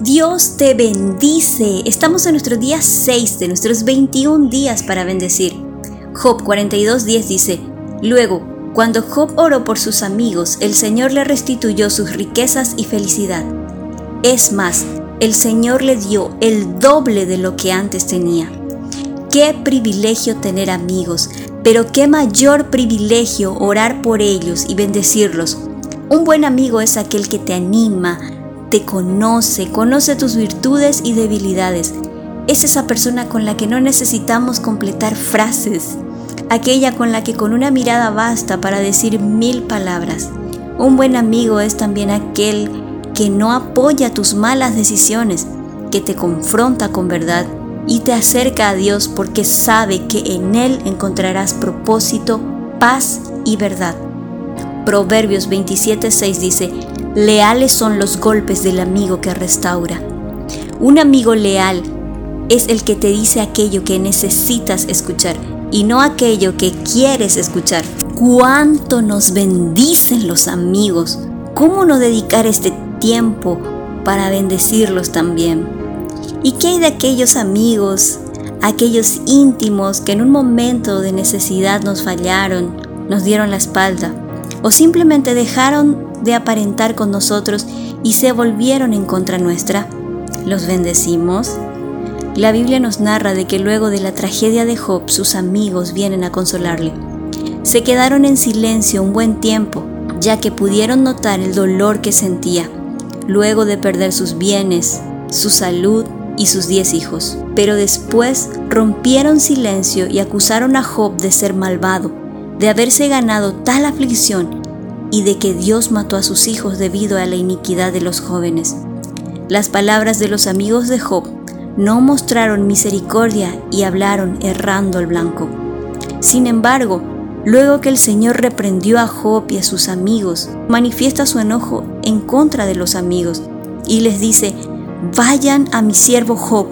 Dios te bendice. Estamos en nuestro día 6 de nuestros 21 días para bendecir. Job 42.10 dice, Luego, cuando Job oró por sus amigos, el Señor le restituyó sus riquezas y felicidad. Es más, el Señor le dio el doble de lo que antes tenía. Qué privilegio tener amigos, pero qué mayor privilegio orar por ellos y bendecirlos. Un buen amigo es aquel que te anima, te conoce, conoce tus virtudes y debilidades. Es esa persona con la que no necesitamos completar frases, aquella con la que con una mirada basta para decir mil palabras. Un buen amigo es también aquel que no apoya tus malas decisiones, que te confronta con verdad y te acerca a Dios porque sabe que en Él encontrarás propósito, paz y verdad. Proverbios 27:6 dice, Leales son los golpes del amigo que restaura. Un amigo leal es el que te dice aquello que necesitas escuchar y no aquello que quieres escuchar. ¿Cuánto nos bendicen los amigos? ¿Cómo no dedicar este tiempo para bendecirlos también? ¿Y qué hay de aquellos amigos, aquellos íntimos que en un momento de necesidad nos fallaron, nos dieron la espalda o simplemente dejaron de aparentar con nosotros y se volvieron en contra nuestra? ¿Los bendecimos? La Biblia nos narra de que luego de la tragedia de Job sus amigos vienen a consolarle. Se quedaron en silencio un buen tiempo, ya que pudieron notar el dolor que sentía, luego de perder sus bienes, su salud y sus diez hijos. Pero después rompieron silencio y acusaron a Job de ser malvado, de haberse ganado tal aflicción y de que Dios mató a sus hijos debido a la iniquidad de los jóvenes. Las palabras de los amigos de Job no mostraron misericordia y hablaron errando al blanco. Sin embargo, luego que el Señor reprendió a Job y a sus amigos, manifiesta su enojo en contra de los amigos y les dice, vayan a mi siervo Job,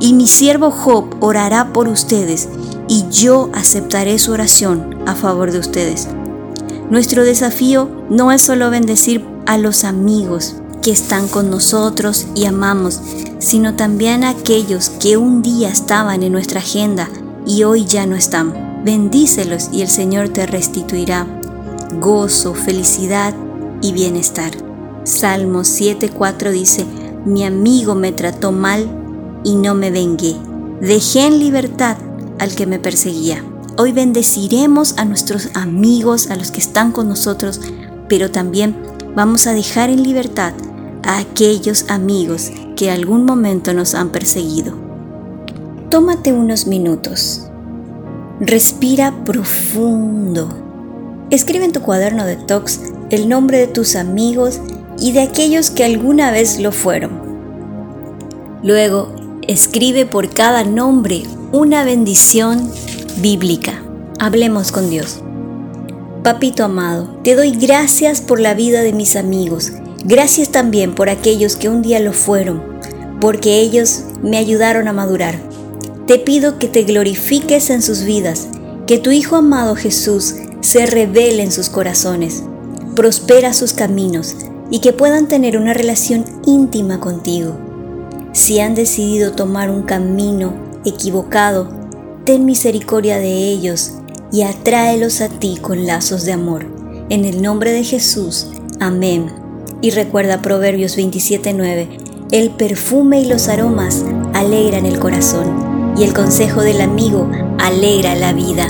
y mi siervo Job orará por ustedes, y yo aceptaré su oración a favor de ustedes. Nuestro desafío no es solo bendecir a los amigos que están con nosotros y amamos, sino también a aquellos que un día estaban en nuestra agenda y hoy ya no están. Bendícelos y el Señor te restituirá gozo, felicidad y bienestar. Salmo 7:4 dice, mi amigo me trató mal y no me vengué. Dejé en libertad al que me perseguía. Hoy bendeciremos a nuestros amigos, a los que están con nosotros, pero también vamos a dejar en libertad a aquellos amigos que algún momento nos han perseguido. Tómate unos minutos. Respira profundo. Escribe en tu cuaderno de talks el nombre de tus amigos y de aquellos que alguna vez lo fueron. Luego, escribe por cada nombre una bendición bíblica. Hablemos con Dios. Papito amado, te doy gracias por la vida de mis amigos. Gracias también por aquellos que un día lo fueron, porque ellos me ayudaron a madurar. Te pido que te glorifiques en sus vidas, que tu Hijo amado Jesús se revele en sus corazones, prospera sus caminos y que puedan tener una relación íntima contigo. Si han decidido tomar un camino equivocado, ten misericordia de ellos y atráelos a ti con lazos de amor. En el nombre de Jesús. Amén. Y recuerda Proverbios 27:9, el perfume y los aromas alegran el corazón, y el consejo del amigo alegra la vida.